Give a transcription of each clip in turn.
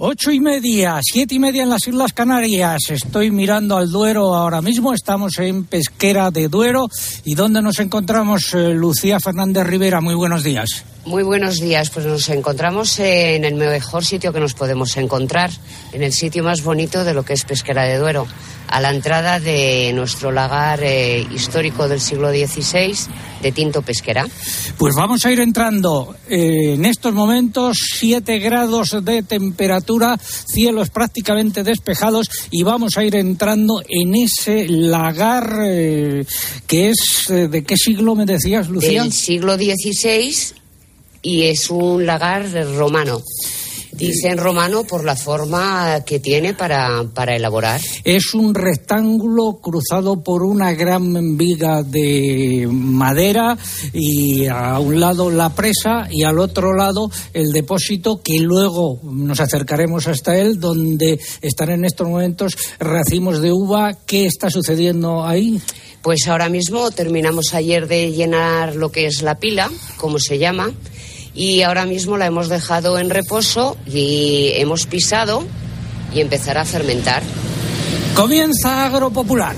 Ocho y media, siete y media en las Islas Canarias. Estoy mirando al Duero ahora mismo. Estamos en Pesquera de Duero. ¿Y dónde nos encontramos, eh, Lucía Fernández Rivera? Muy buenos días. Muy buenos días. Pues nos encontramos en el mejor sitio que nos podemos encontrar, en el sitio más bonito de lo que es Pesquera de Duero, a la entrada de nuestro lagar eh, histórico del siglo XVI de Tinto Pesquera. Pues vamos a ir entrando eh, en estos momentos, siete grados de temperatura, cielos prácticamente despejados y vamos a ir entrando en ese lagar eh, que es, ¿de qué siglo me decías, Lucía? Del siglo XVI y es un lagar romano. Dicen romano por la forma que tiene para, para, elaborar. Es un rectángulo cruzado por una gran viga de madera y a un lado la presa y al otro lado el depósito que luego nos acercaremos hasta él donde están en estos momentos racimos de uva. ¿Qué está sucediendo ahí? Pues ahora mismo terminamos ayer de llenar lo que es la pila, como se llama y ahora mismo la hemos dejado en reposo y hemos pisado y empezar a fermentar. Comienza Agropopular.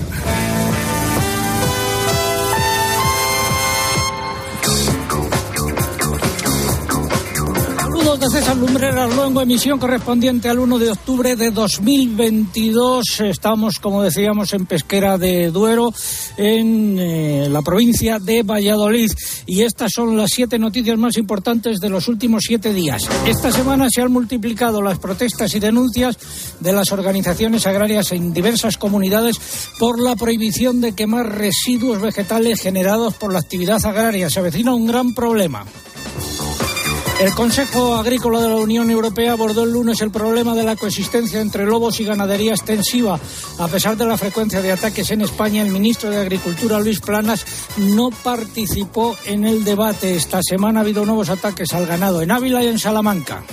De César Lumbreras Luengo, emisión correspondiente al 1 de octubre de 2022. Estamos, como decíamos, en Pesquera de Duero, en eh, la provincia de Valladolid. Y estas son las siete noticias más importantes de los últimos siete días. Esta semana se han multiplicado las protestas y denuncias de las organizaciones agrarias en diversas comunidades por la prohibición de quemar residuos vegetales generados por la actividad agraria. Se avecina un gran problema. El Consejo Agrícola de la Unión Europea abordó el lunes el problema de la coexistencia entre lobos y ganadería extensiva. A pesar de la frecuencia de ataques en España, el ministro de Agricultura, Luis Planas, no participó en el debate. Esta semana ha habido nuevos ataques al ganado en Ávila y en Salamanca.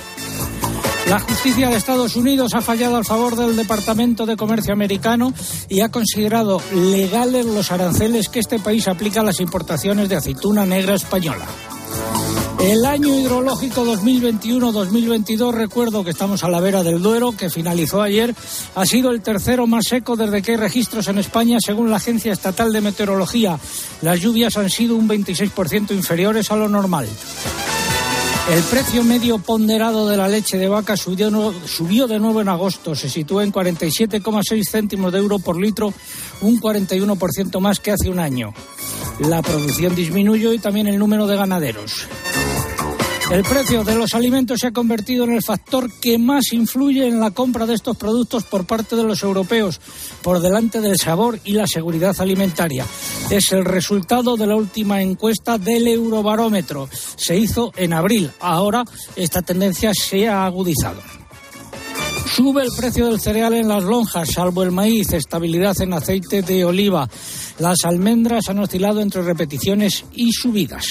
La justicia de Estados Unidos ha fallado al favor del Departamento de Comercio americano y ha considerado legales los aranceles que este país aplica a las importaciones de aceituna negra española. El año hidrológico 2021-2022, recuerdo que estamos a la vera del Duero, que finalizó ayer, ha sido el tercero más seco desde que hay registros en España, según la Agencia Estatal de Meteorología. Las lluvias han sido un 26% inferiores a lo normal. El precio medio ponderado de la leche de vaca subió, subió de nuevo en agosto. Se sitúa en 47,6 céntimos de euro por litro, un 41% más que hace un año. La producción disminuyó y también el número de ganaderos. El precio de los alimentos se ha convertido en el factor que más influye en la compra de estos productos por parte de los europeos, por delante del sabor y la seguridad alimentaria. Es el resultado de la última encuesta del Eurobarómetro. Se hizo en abril. Ahora esta tendencia se ha agudizado. Sube el precio del cereal en las lonjas, salvo el maíz, estabilidad en aceite de oliva. Las almendras han oscilado entre repeticiones y subidas.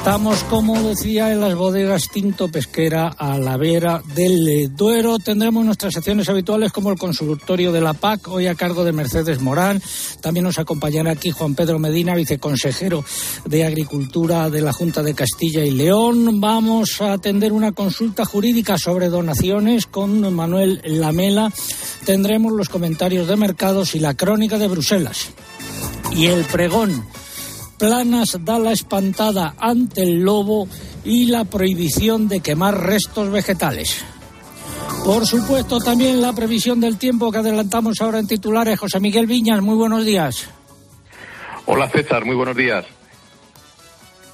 Estamos, como decía, en las bodegas Tinto Pesquera a la vera del Duero. Tendremos nuestras secciones habituales como el consultorio de la PAC, hoy a cargo de Mercedes Morán. También nos acompañará aquí Juan Pedro Medina, viceconsejero de Agricultura de la Junta de Castilla y León. Vamos a atender una consulta jurídica sobre donaciones con Manuel Lamela. Tendremos los comentarios de mercados y la crónica de Bruselas. Y el pregón Planas da la espantada ante el lobo y la prohibición de quemar restos vegetales. Por supuesto, también la previsión del tiempo que adelantamos ahora en titulares. José Miguel Viñas, muy buenos días. Hola César, muy buenos días.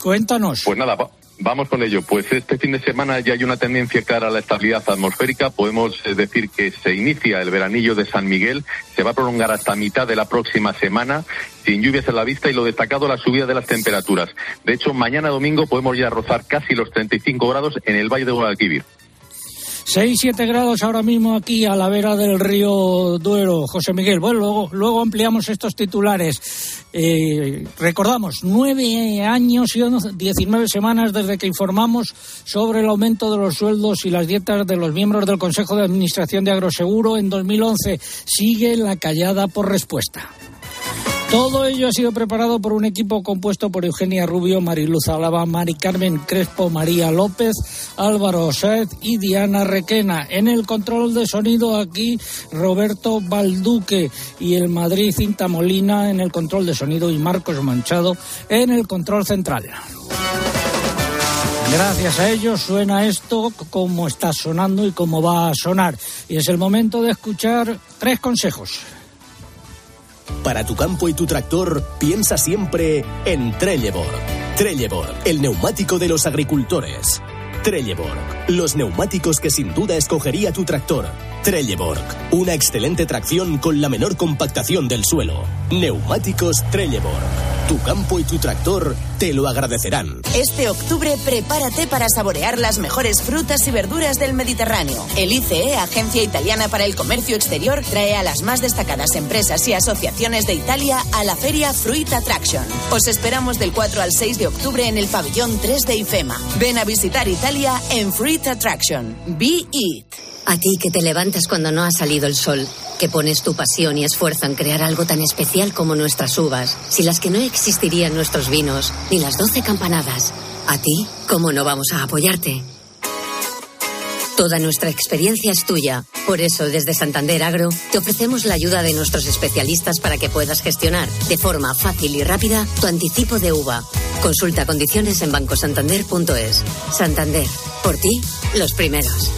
Cuéntanos. Pues nada, Vamos con ello. Pues este fin de semana ya hay una tendencia clara a la estabilidad atmosférica. Podemos eh, decir que se inicia el veranillo de San Miguel, se va a prolongar hasta mitad de la próxima semana, sin lluvias a la vista y lo destacado la subida de las temperaturas. De hecho, mañana domingo podemos ya rozar casi los 35 grados en el Valle de Guadalquivir. 6-7 grados ahora mismo aquí a la vera del río Duero, José Miguel. Bueno, luego, luego ampliamos estos titulares. Eh, recordamos, nueve años y 19 semanas desde que informamos sobre el aumento de los sueldos y las dietas de los miembros del Consejo de Administración de Agroseguro en 2011. Sigue la callada por respuesta. Todo ello ha sido preparado por un equipo compuesto por Eugenia Rubio, Mariluz Alaba, Mari Carmen Crespo, María López, Álvaro Sáez y Diana Requena. En el control de sonido aquí Roberto Balduque y el Madrid Cinta Molina en el control de sonido y Marcos Manchado en el control central. Gracias a ellos suena esto como está sonando y como va a sonar. Y es el momento de escuchar tres consejos. Para tu campo y tu tractor, piensa siempre en Trelleborg. Trelleborg, el neumático de los agricultores. Trelleborg, los neumáticos que sin duda escogería tu tractor. Trelleborg, una excelente tracción con la menor compactación del suelo. Neumáticos Trelleborg. Tu campo y tu tractor te lo agradecerán. Este octubre prepárate para saborear las mejores frutas y verduras del Mediterráneo. El ICE, Agencia Italiana para el Comercio Exterior, trae a las más destacadas empresas y asociaciones de Italia a la feria Fruit Attraction. Os esperamos del 4 al 6 de octubre en el pabellón 3 de IFEMA. Ven a visitar Italia en Fruit Attraction. Be It. A ti que te levantas cuando no ha salido el sol, que pones tu pasión y esfuerzo en crear algo tan especial como nuestras uvas, sin las que no existirían nuestros vinos, ni las doce campanadas. A ti, ¿cómo no vamos a apoyarte? Toda nuestra experiencia es tuya. Por eso, desde Santander Agro, te ofrecemos la ayuda de nuestros especialistas para que puedas gestionar de forma fácil y rápida tu anticipo de uva. Consulta condiciones en bancosantander.es. Santander, por ti, los primeros.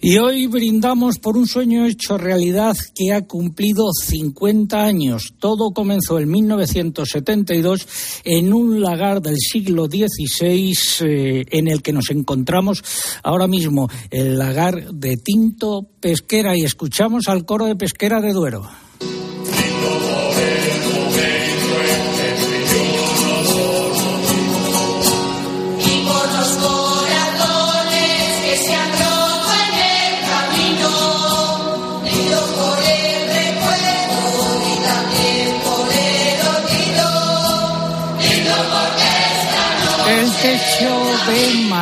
Y hoy brindamos por un sueño hecho realidad que ha cumplido 50 años. Todo comenzó en 1972 en un lagar del siglo XVI eh, en el que nos encontramos ahora mismo, el lagar de Tinto Pesquera. Y escuchamos al coro de Pesquera de Duero.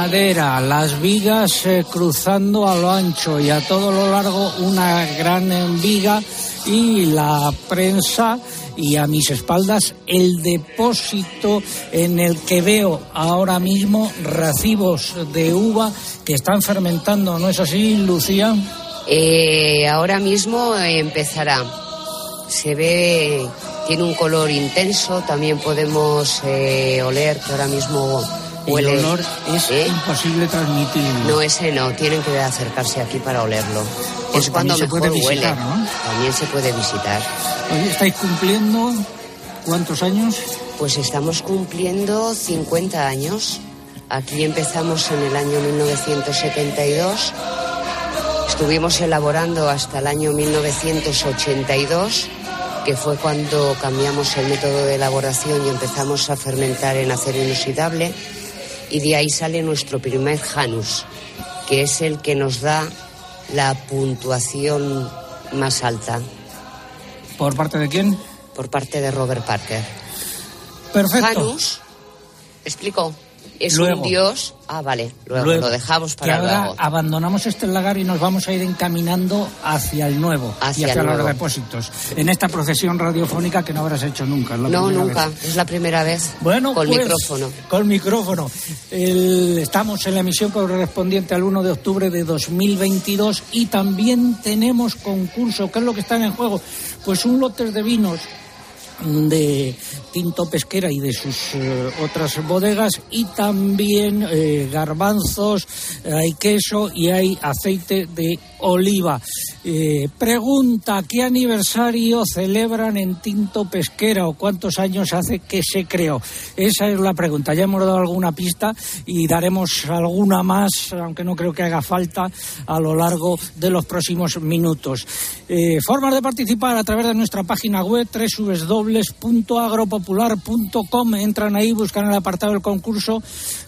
Madera, las vigas eh, cruzando a lo ancho y a todo lo largo una gran viga y la prensa y a mis espaldas el depósito en el que veo ahora mismo racimos de uva que están fermentando, ¿no es así, Lucía? Eh, ahora mismo empezará. Se ve, tiene un color intenso, también podemos eh, oler que ahora mismo el olor es ¿Eh? imposible transmitir. No, ese no, tienen que acercarse aquí para olerlo. es cuando mejor puede visitar, huele. ¿no? También se puede visitar. ¿Estáis cumpliendo cuántos años? Pues estamos cumpliendo 50 años. Aquí empezamos en el año 1972. Estuvimos elaborando hasta el año 1982 que fue cuando cambiamos el método de elaboración y empezamos a fermentar en acero inoxidable y de ahí sale nuestro primer Janus, que es el que nos da la puntuación más alta. ¿Por parte de quién? Por parte de Robert Parker. Perfecto. Janus, explico, es un dios. Ah, vale, luego, lo dejamos para que ahora abandonamos este lagar y nos vamos a ir encaminando hacia el nuevo hacia y hacia los depósitos. En esta procesión radiofónica que no habrás hecho nunca. no, nunca. Es la primera vez. Bueno, con pues, micrófono. Con micrófono. estamos en la emisión correspondiente al 1 de octubre de 2022 y también tenemos concurso. ¿Qué es lo que está en juego? Pues un lote de vinos de Tinto Pesquera y de sus eh, otras bodegas y también eh, garbanzos, hay queso y hay aceite de oliva. Eh, pregunta, ¿qué aniversario celebran en Tinto Pesquera o cuántos años hace que se creó? Esa es la pregunta. Ya hemos dado alguna pista y daremos alguna más, aunque no creo que haga falta, a lo largo de los próximos minutos. formas de participar a través de nuestra página web www.agropopular.com. Entran ahí, buscan el apartado del concurso,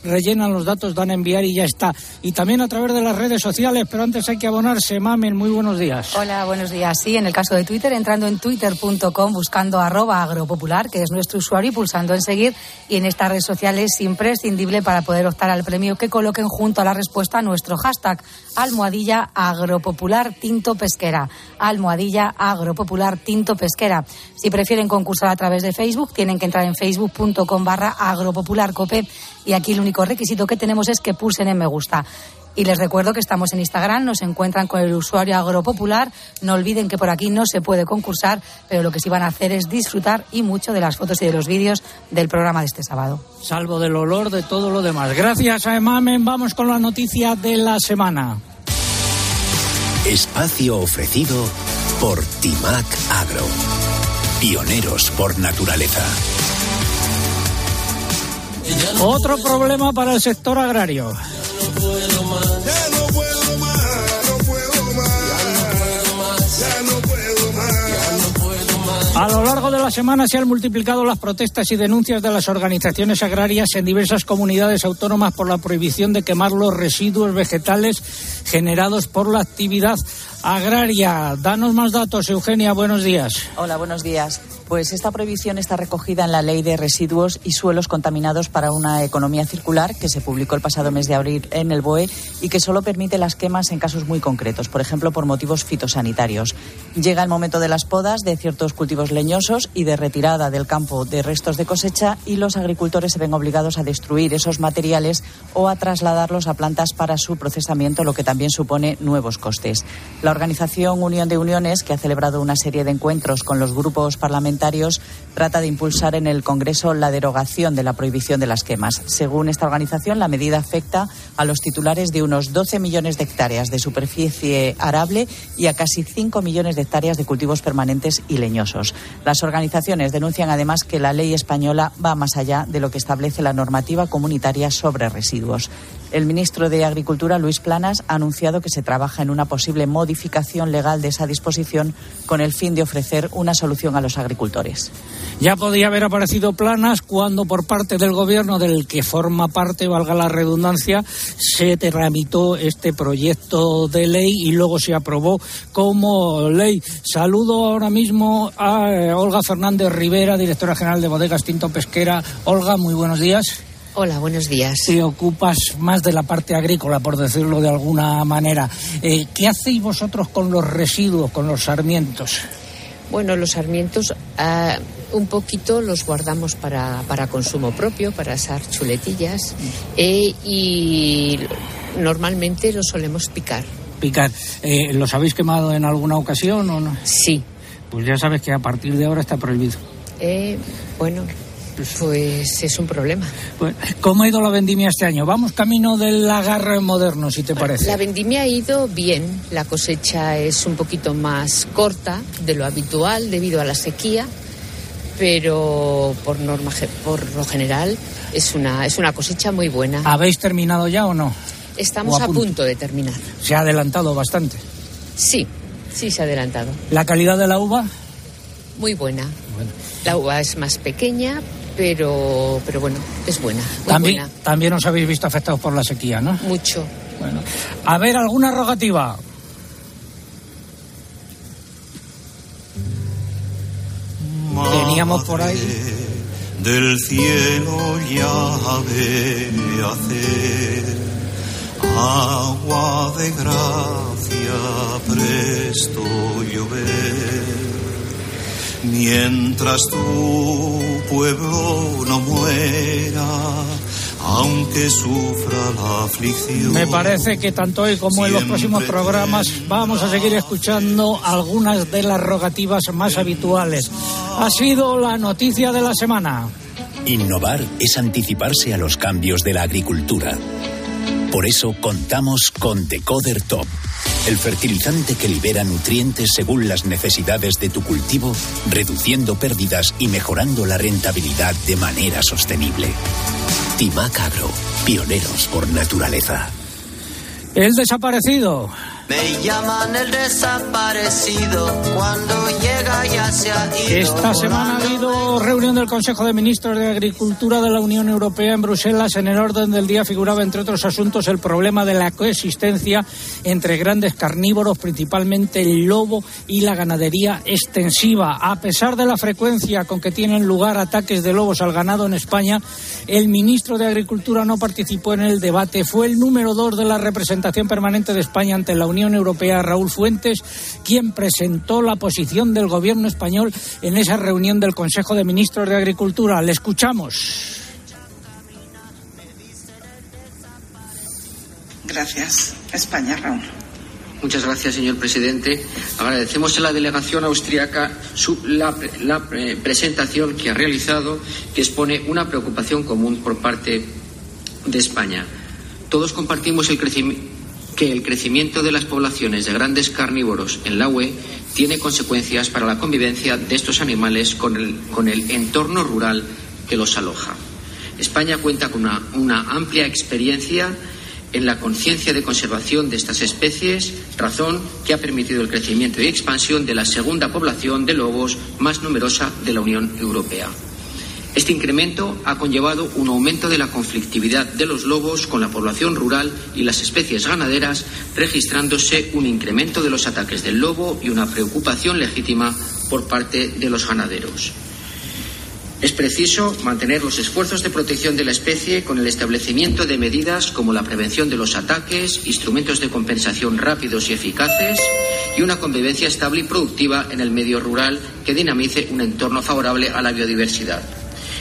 rellenan los datos, dan a enviar y ya está. Y también a través de las redes sociales, pero antes hay que abonarse. Mamen, muy buenos días. Hola, buenos días. Sí, en el caso de Twitter, entrando en twitter.com, buscando arroba agropopular, que es nuestro usuario, y pulsando en seguir. Y en estas redes sociales es imprescindible para poder optar al premio que coloquen junto a la respuesta a nuestro hashtag almohadilla agropopular tinto pesquera. Almohadilla agropopular tinto pesquera. Si prefieren concursar a través de Facebook, tienen que entrar en facebook.com barra agropopularcope y aquí el único requisito que tenemos es que pulsen en me gusta. Y les recuerdo que estamos en Instagram, nos encuentran con el usuario agropopular. No olviden que por aquí no se puede concursar, pero lo que sí van a hacer es disfrutar y mucho de las fotos y de los vídeos del programa de este sábado. Salvo del olor de todo lo demás. Gracias a Emamen. Vamos con la noticia de la semana. Espacio ofrecido por Timac Agro. Pioneros por naturaleza. Otro problema para el sector agrario. A lo largo de la semana se han multiplicado las protestas y denuncias de las organizaciones agrarias en diversas comunidades autónomas por la prohibición de quemar los residuos vegetales generados por la actividad agraria. Danos más datos, Eugenia. Buenos días. Hola, buenos días. Pues esta prohibición está recogida en la Ley de Residuos y Suelos Contaminados para una Economía Circular, que se publicó el pasado mes de abril en el BOE y que solo permite las quemas en casos muy concretos, por ejemplo, por motivos fitosanitarios. Llega el momento de las podas de ciertos cultivos leñosos y de retirada del campo de restos de cosecha y los agricultores se ven obligados a destruir esos materiales o a trasladarlos a plantas para su procesamiento, lo que también supone nuevos costes. La organización Unión de Uniones, que ha celebrado una serie de encuentros con los grupos parlamentarios, trata de impulsar en el Congreso la derogación de la prohibición de las quemas. Según esta organización, la medida afecta a los titulares de unos 12 millones de hectáreas de superficie arable y a casi 5 millones de hectáreas de cultivos permanentes y leñosos. Las organizaciones denuncian además que la ley española va más allá de lo que establece la normativa comunitaria sobre residuos. El ministro de Agricultura, Luis Planas, ha anunciado que se trabaja en una posible modificación legal de esa disposición con el fin de ofrecer una solución a los agricultores. Ya podía haber aparecido Planas cuando por parte del gobierno del que forma parte, valga la redundancia, se tramitó este proyecto de ley y luego se aprobó como ley. Saludo ahora mismo a eh, Olga Fernández Rivera, directora general de Bodegas Tinto Pesquera. Olga, muy buenos días. Hola, buenos días. Te ocupas más de la parte agrícola, por decirlo de alguna manera. Eh, ¿Qué hacéis vosotros con los residuos, con los sarmientos? Bueno, los sarmientos ah, un poquito los guardamos para, para consumo propio, para asar chuletillas eh, y normalmente los solemos picar. Picar. Eh, ¿Los habéis quemado en alguna ocasión o no? Sí. Pues ya sabes que a partir de ahora está prohibido. Eh, bueno, pues es un problema. Bueno, ¿Cómo ha ido la vendimia este año? Vamos camino del agarre moderno, si te parece. La vendimia ha ido bien. La cosecha es un poquito más corta de lo habitual debido a la sequía, pero por norma por lo general es una es una cosecha muy buena. ¿Habéis terminado ya o no? Estamos o a a punto. punto de terminar. Se ha adelantado bastante. Sí, sí se ha adelantado. ¿La calidad de la uva? Muy buena. La uva es más pequeña, pero pero bueno, es buena. Muy También, buena. también os habéis visto afectados por la sequía, ¿no? Mucho. Bueno. A ver, ¿alguna rogativa? Teníamos por ahí. Del cielo llave hacer agua de gracia presto llover. Mientras tu pueblo no muera, aunque sufra la aflicción. Me parece que tanto hoy como en los próximos programas vamos a seguir escuchando algunas de las rogativas más habituales. Ha sido la noticia de la semana. Innovar es anticiparse a los cambios de la agricultura. Por eso contamos con Decoder Top, el fertilizante que libera nutrientes según las necesidades de tu cultivo, reduciendo pérdidas y mejorando la rentabilidad de manera sostenible. Timac Agro, pioneros por naturaleza. El desaparecido. Me llaman el desaparecido cuando llega ya se ha ido. Esta semana ha habido reunión del Consejo de Ministros de Agricultura de la Unión Europea en Bruselas. En el orden del día figuraba, entre otros asuntos, el problema de la coexistencia entre grandes carnívoros, principalmente el lobo y la ganadería extensiva. A pesar de la frecuencia con que tienen lugar ataques de lobos al ganado en España, el ministro de Agricultura no participó en el debate. Fue el número dos de la representación permanente de España ante la Unión Europea, Raúl Fuentes, quien presentó la posición del gobierno español en esa reunión del Consejo de Ministros de Agricultura. Le escuchamos. Gracias. España, Raúl. Muchas gracias, señor presidente. Agradecemos a la delegación austríaca la, la presentación que ha realizado, que expone una preocupación común por parte de España. Todos compartimos el que el crecimiento de las poblaciones de grandes carnívoros en la UE tiene consecuencias para la convivencia de estos animales con el, con el entorno rural que los aloja. España cuenta con una, una amplia experiencia en la conciencia de conservación de estas especies, razón que ha permitido el crecimiento y expansión de la segunda población de lobos más numerosa de la Unión Europea. Este incremento ha conllevado un aumento de la conflictividad de los lobos con la población rural y las especies ganaderas, registrándose un incremento de los ataques del lobo y una preocupación legítima por parte de los ganaderos. Es preciso mantener los esfuerzos de protección de la especie con el establecimiento de medidas como la prevención de los ataques, instrumentos de compensación rápidos y eficaces y una convivencia estable y productiva en el medio rural que dinamice un entorno favorable a la biodiversidad.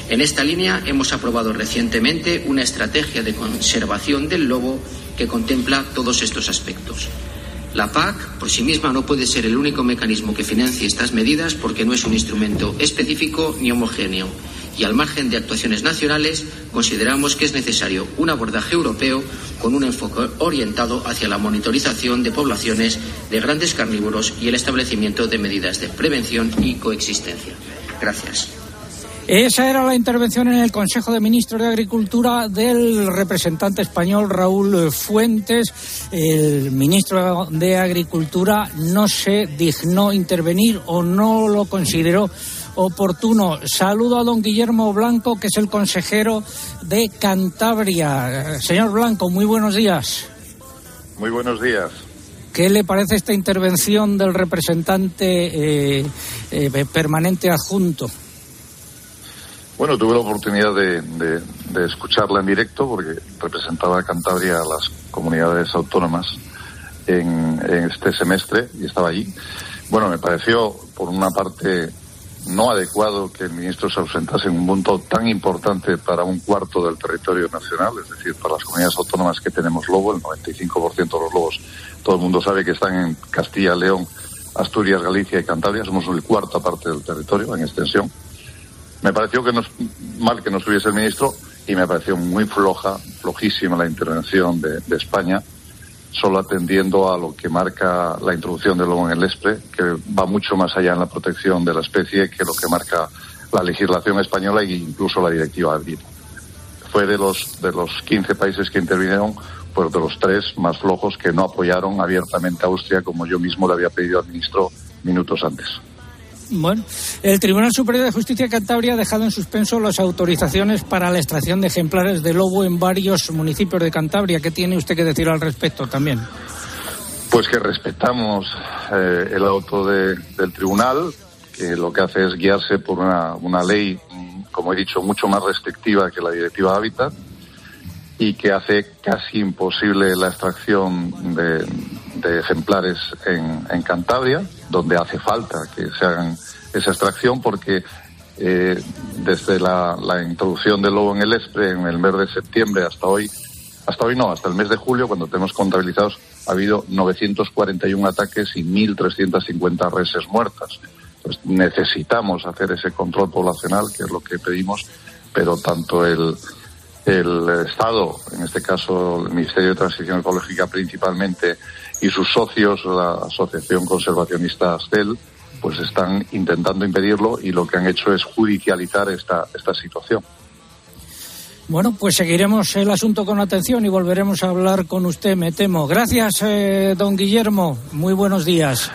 En esta línea hemos aprobado recientemente una estrategia de conservación del lobo que contempla todos estos aspectos. La PAC por sí misma no puede ser el único mecanismo que financie estas medidas porque no es un instrumento específico ni homogéneo. Y al margen de actuaciones nacionales, consideramos que es necesario un abordaje europeo con un enfoque orientado hacia la monitorización de poblaciones de grandes carnívoros y el establecimiento de medidas de prevención y coexistencia. Gracias. Esa era la intervención en el Consejo de Ministros de Agricultura del representante español Raúl Fuentes. El ministro de Agricultura no se dignó intervenir o no lo consideró oportuno. Saludo a don Guillermo Blanco, que es el consejero de Cantabria. Señor Blanco, muy buenos días. Muy buenos días. ¿Qué le parece esta intervención del representante eh, eh, permanente adjunto? Bueno, tuve la oportunidad de, escucharla en directo porque representaba a Cantabria a las comunidades autónomas en, este semestre y estaba allí. Bueno, me pareció, por una parte, no adecuado que el ministro se ausentase en un punto tan importante para un cuarto del territorio nacional, es decir, para las comunidades autónomas que tenemos lobo, el 95% de los lobos, todo el mundo sabe que están en Castilla, León, Asturias, Galicia y Cantabria, somos el cuarta parte del territorio en extensión me pareció que no mal que no estuviese el ministro y me pareció muy floja, flojísima la intervención de, España, solo atendiendo a lo que marca la introducción del lobo en el ESPRE, que va mucho más allá en la protección de la especie que lo que marca la legislación española e incluso la directiva de Fue de los, de los 15 países que intervinieron, fue de los tres más flojos que no apoyaron abiertamente a Austria, como yo mismo le había pedido al ministro minutos antes. Bueno, el Tribunal Superior de Justicia de Cantabria ha dejado en suspenso las autorizaciones para la extracción de ejemplares de lobo en varios municipios de Cantabria. ¿Qué tiene usted que decir al respecto también? Pues que respetamos eh, el auto del tribunal, que lo que hace es guiarse por una, una ley, como he dicho, mucho más restrictiva que la Directiva Hábitat y que hace casi imposible la extracción de, de ejemplares en, en, Cantabria, donde hace falta que se hagan esa extracción porque eh, desde la, introducción del lobo en el ESPRE en el mes de septiembre hasta hoy, hasta hoy no, hasta el mes de julio, cuando tenemos contabilizados, ha habido 941 ataques y 1.350 reses muertas. Necesitamos hacer ese control poblacional, que es lo que pedimos, pero tanto el, el Estado, en este caso el Ministerio de Transición Ecológica principalmente, y sus socios, la Asociación Conservacionista Astel, pues están intentando impedirlo y lo que han hecho es judicializar esta, esta situación. Bueno, pues seguiremos el asunto con atención y volveremos a hablar con usted, me temo. Gracias, eh, don Guillermo. Muy buenos días.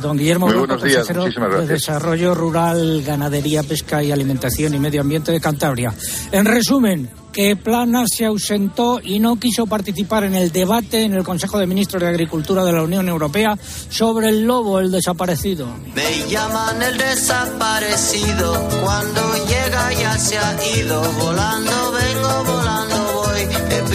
Don Guillermo Muy Blanco, buenos días, consejero muchísimas de. Desarrollo Rural, Ganadería, Pesca y Alimentación y Medio Ambiente de Cantabria. En resumen, que Plana se ausentó y no quiso participar en el debate en el Consejo de Ministros de Agricultura de la Unión Europea sobre el lobo, el desaparecido. Me llaman el desaparecido, cuando llega ya se ha ido, volando vengo,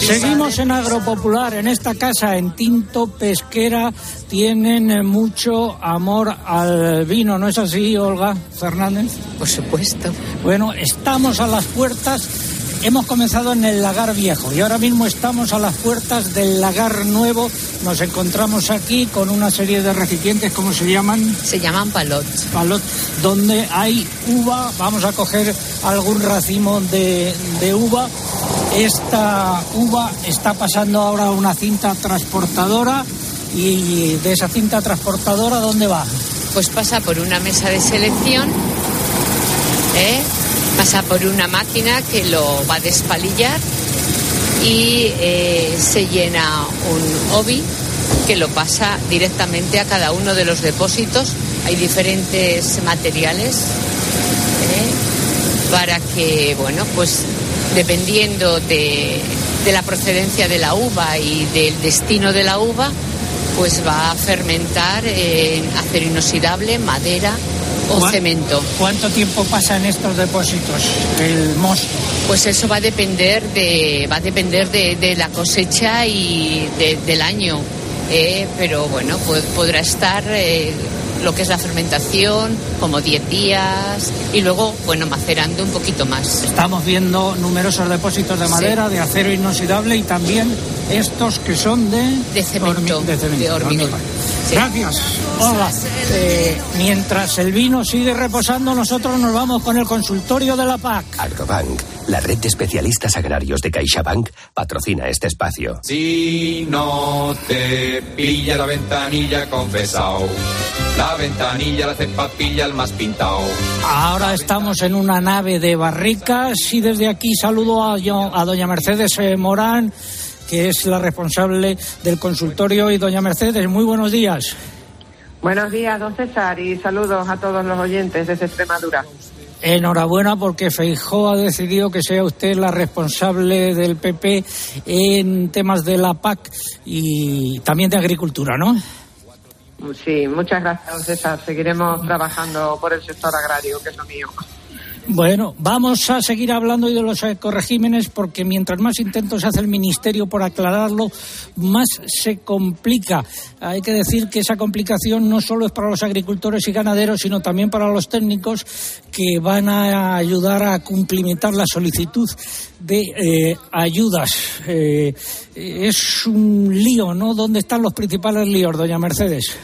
Seguimos en Agropopular, en esta casa, en Tinto Pesquera, tienen eh, mucho amor al vino, ¿no es así, Olga Fernández? Por supuesto. Bueno, estamos a las puertas, hemos comenzado en el lagar viejo y ahora mismo estamos a las puertas del lagar nuevo. Nos encontramos aquí con una serie de recipientes, ¿cómo se llaman? Se llaman palot. Palot, donde hay uva, vamos a coger algún racimo de, de uva. Esta uva está pasando ahora a una cinta transportadora y de esa cinta transportadora, ¿dónde va? Pues pasa por una mesa de selección, ¿eh? pasa por una máquina que lo va a despalillar y eh, se llena un obi que lo pasa directamente a cada uno de los depósitos. Hay diferentes materiales ¿eh? para que, bueno, pues dependiendo de, de la procedencia de la uva y del destino de la uva, pues va a fermentar en acero inoxidable, madera o ¿Cuá- cemento. ¿Cuánto tiempo pasa en estos depósitos el mosto? Pues eso va a depender de, va a depender de, de la cosecha y de- del año. ¿eh? pero bueno, pues podrá estar eh, lo que es la fermentación como 10 días y luego, bueno, macerando un poquito más. Estamos viendo numerosos depósitos de Sí. madera, de acero inoxidable y también estos que son de, De cemento, de, cemento, de hormigón. Sí. Gracias. Hola. Eh, mientras el vino sigue reposando, nosotros nos vamos con el consultorio de la PAC. Agrobank, la red de especialistas agrarios de CaixaBank, patrocina este espacio. Si no te pilla la ventanilla confesao, la ventanilla la hace papilla el más pintao. Ahora estamos en una nave de barricas y desde aquí saludo a, yo- a doña Mercedes eh, Morán, que es la responsable del consultorio. Y doña Mercedes, muy buenos días. Buenos días, don César, y saludos a todos los oyentes desde Extremadura. Enhorabuena porque Feijó ha decidido que sea usted la responsable del PP en temas de la PAC y también de agricultura, ¿no? Sí, muchas gracias, don César. Seguiremos trabajando por el sector agrario, que es lo mío. Bueno, vamos a seguir hablando de los ecoregímenes porque mientras más intentos hace el Ministerio por aclararlo, más se complica. Hay que decir que esa complicación no solo es para los agricultores y ganaderos, sino también para los técnicos que van a ayudar a cumplimentar la solicitud de eh, ayudas. Eh, es un lío, ¿no? ¿Dónde están los principales líos, doña Mercedes?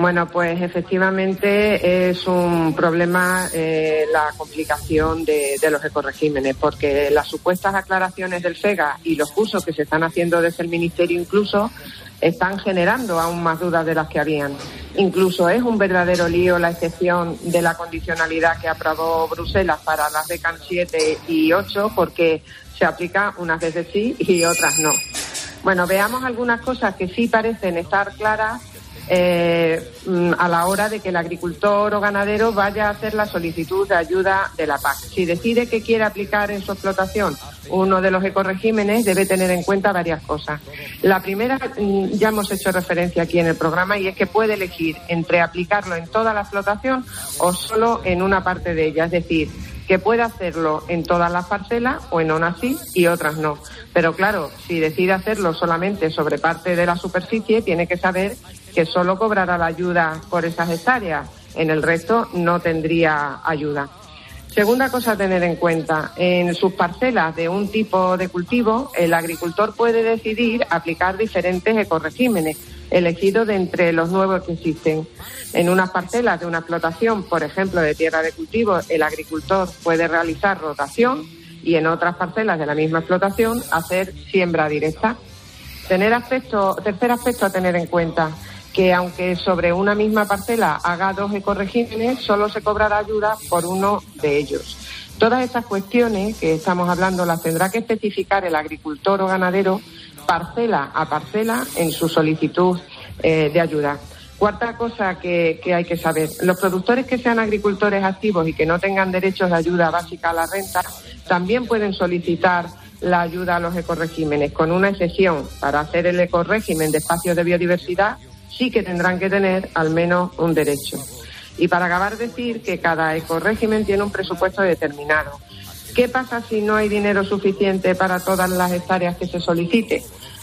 Bueno, pues efectivamente es un problema eh, la complicación de, de los ecoregímenes, porque las supuestas aclaraciones del FEGA y los cursos que se están haciendo desde el Ministerio incluso están generando aún más dudas de las que habían. Incluso es un verdadero lío la excepción de la condicionalidad que aprobó Bruselas para las becas 7 y 8, porque se aplica unas veces sí y otras no. Bueno, veamos algunas cosas que sí parecen estar claras eh, mm, a la hora de que el agricultor o ganadero vaya a hacer la solicitud de ayuda de la PAC. Si decide que quiere aplicar en su explotación uno de los ecoregímenes, debe tener en cuenta varias cosas. La primera, mm, ya hemos hecho referencia aquí en el programa, y es que puede elegir entre aplicarlo en toda la explotación o solo en una parte de ella. Es decir, que puede hacerlo en todas las parcelas o en unas sí y otras no. Pero claro, si decide hacerlo solamente sobre parte de la superficie, tiene que saber que solo cobrará la ayuda por esas hectáreas. En el resto no tendría ayuda. Segunda cosa a tener en cuenta, en sus parcelas de un tipo de cultivo, el agricultor puede decidir aplicar diferentes ecoregímenes, elegidos de entre los nuevos que existen. En unas parcelas de una explotación, por ejemplo, de tierra de cultivo, el agricultor puede realizar rotación y en otras parcelas de la misma explotación hacer siembra directa. Tener aspecto, tercer aspecto a tener en cuenta, que aunque sobre una misma parcela haga dos ecoregímenes, solo se cobrará ayuda por uno de ellos. Todas estas cuestiones que estamos hablando las tendrá que especificar el agricultor o ganadero parcela a parcela en su solicitud eh, de ayuda. Cuarta cosa que, hay que saber. Los productores que sean agricultores activos y que no tengan derechos de ayuda básica a la renta también pueden solicitar la ayuda a los ecoregímenes, con una excepción. Para hacer el ecorégimen de espacios de biodiversidad sí que tendrán que tener al menos un derecho. Y para acabar, decir que cada ecorégimen tiene un presupuesto determinado. ¿Qué pasa si no hay dinero suficiente para todas las hectáreas que se solicite?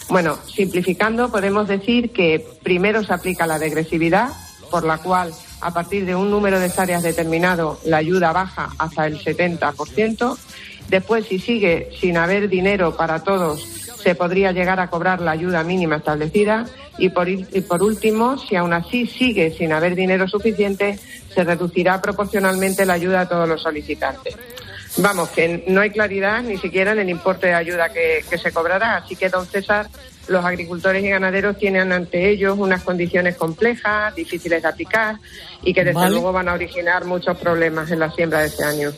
Bueno, simplificando, podemos decir que primero se aplica la degresividad, por la cual a partir de un número de hectáreas determinado la ayuda baja hasta el 70%. Después, si sigue sin haber dinero para todos, se podría llegar a cobrar la ayuda mínima establecida. Y por, y por último, si aún así sigue sin haber dinero suficiente, se reducirá proporcionalmente la ayuda a todos los solicitantes. Vamos, que no hay claridad ni siquiera en el importe de ayuda que, se cobrará. Así que, don César, los agricultores y ganaderos tienen ante ellos unas condiciones complejas, difíciles de aplicar y que desde luego van a originar muchos problemas en la siembra de este año.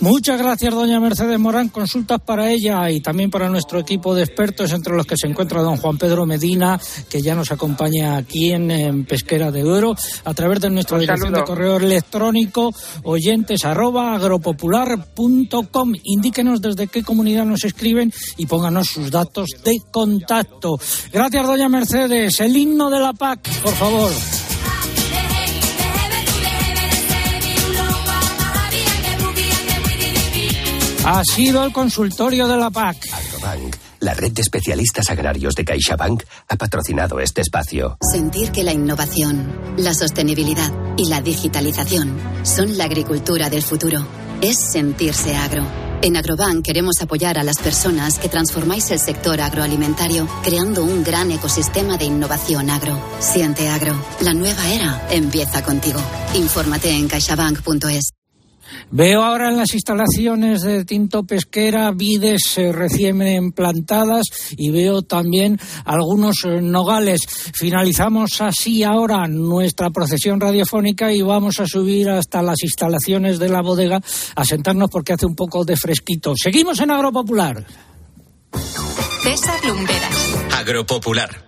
Muchas gracias, doña Mercedes Morán. Consultas para ella y también para nuestro equipo de expertos, entre los que se encuentra don Juan Pedro Medina, que ya nos acompaña aquí en, Pesquera de Duero, a través de nuestra dirección de correo electrónico oyentes arroba agropopular.com. Indíquenos desde qué comunidad nos escriben y pónganos sus datos de contacto. Gracias, doña Mercedes. El himno de la PAC, por favor. Ha sido el consultorio de la PAC. Agrobank, la red de especialistas agrarios de CaixaBank, ha patrocinado este espacio. Sentir que la innovación, la sostenibilidad y la digitalización son la agricultura del futuro. Es sentirse agro. En Agrobank queremos apoyar a las personas que transformáis el sector agroalimentario creando un gran ecosistema de innovación agro. Siente agro. La nueva era empieza contigo. Infórmate en caixabank.es. Veo ahora en las instalaciones de Tinto Pesquera vides eh, recién plantadas y veo también algunos eh, nogales. Finalizamos así ahora nuestra procesión radiofónica y vamos a subir hasta las instalaciones de la bodega a sentarnos porque hace un poco de fresquito. Seguimos en Agropopular. César Lumberas. Agropopular.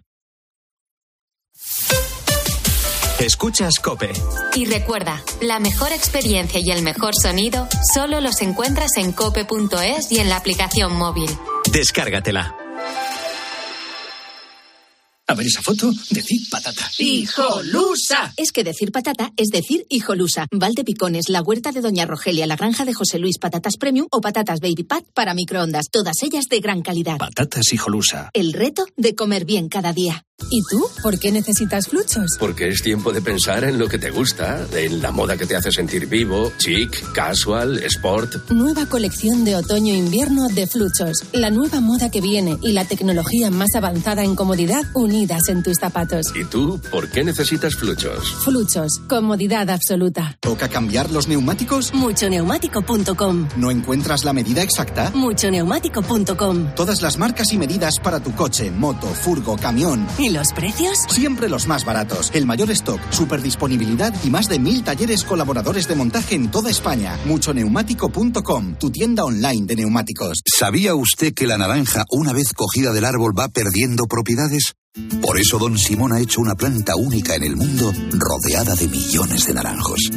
Escuchas Cope. Y recuerda, la mejor experiencia y el mejor sonido solo los encuentras en cope.es y en la aplicación móvil. Descárgatela. A ver esa foto, decir patata. ¡Hijolusa! Es que decir patata es decir hijolusa. Valde Picones, la huerta de Doña Rogelia, la granja de José Luis, patatas premium o patatas baby pat para microondas. Todas ellas de gran calidad. Patatas hijolusa. El reto de comer bien cada día. ¿Y tú? ¿Por qué necesitas fluchos? Porque es tiempo de pensar en lo que te gusta, en la moda que te hace sentir vivo, chic, casual, sport. Nueva colección de otoño-invierno de fluchos. La nueva moda que viene y la tecnología más avanzada en comodidad unidas en tus zapatos. ¿Y tú por qué necesitas fluchos? Fluchos, comodidad absoluta. ¿Toca cambiar los neumáticos? Muchoneumático.com. ¿No encuentras la medida exacta? Muchoneumático.com. Todas las marcas y medidas para tu coche, moto, furgo, camión los precios? Siempre los más baratos. El mayor stock, super disponibilidad y más de mil talleres colaboradores de montaje en toda España. Muchoneumático.com, tu tienda online de neumáticos. ¿Sabía usted que la naranja, una vez cogida del árbol, va perdiendo propiedades? Por eso Don Simón ha hecho una planta única en el mundo rodeada de millones de naranjos.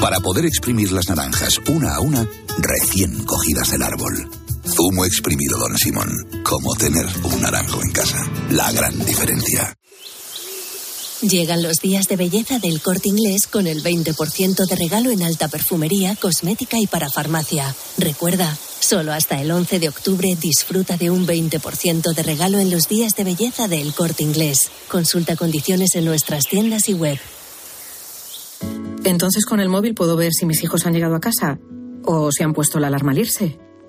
Para poder exprimir las naranjas una a una recién cogidas del árbol. Zumo exprimido, don Simón. Como tener un naranjo en casa. La gran diferencia. Llegan los días de belleza del corte inglés con el 20% de regalo en alta perfumería, cosmética y para farmacia. Recuerda, solo hasta el 11 de octubre disfruta de un 20% de regalo en los días de belleza del corte inglés. Consulta condiciones en nuestras tiendas y web. Entonces con el móvil puedo ver si mis hijos han llegado a casa o si han puesto la alarma al irse.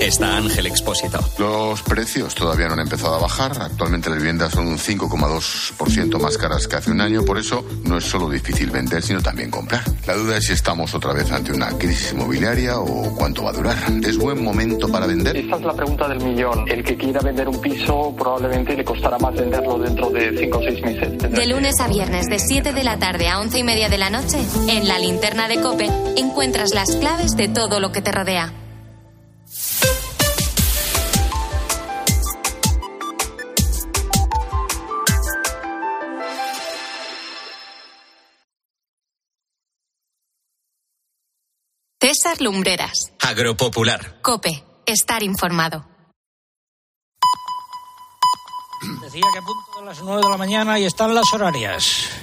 está Ángel Expósito. Los precios todavía no han empezado a bajar. Actualmente las viviendas son un 5,2% más caras que hace un año. Por eso no es solo difícil vender, sino también comprar. La duda es si estamos otra vez ante una crisis inmobiliaria o cuánto va a durar. ¿Es buen momento para vender? Esta es la pregunta del millón. El que quiera vender un piso probablemente le costará más venderlo dentro de 5 o 6 meses. De lunes a viernes, de 7 de la tarde a 11 y media de la noche, en la linterna de Cope, encuentras las claves de todo lo que te rodea. César Lumbreras. Agropopular. Cope. Estar informado. Decía que a punto de las 9 de la mañana y están las horarias.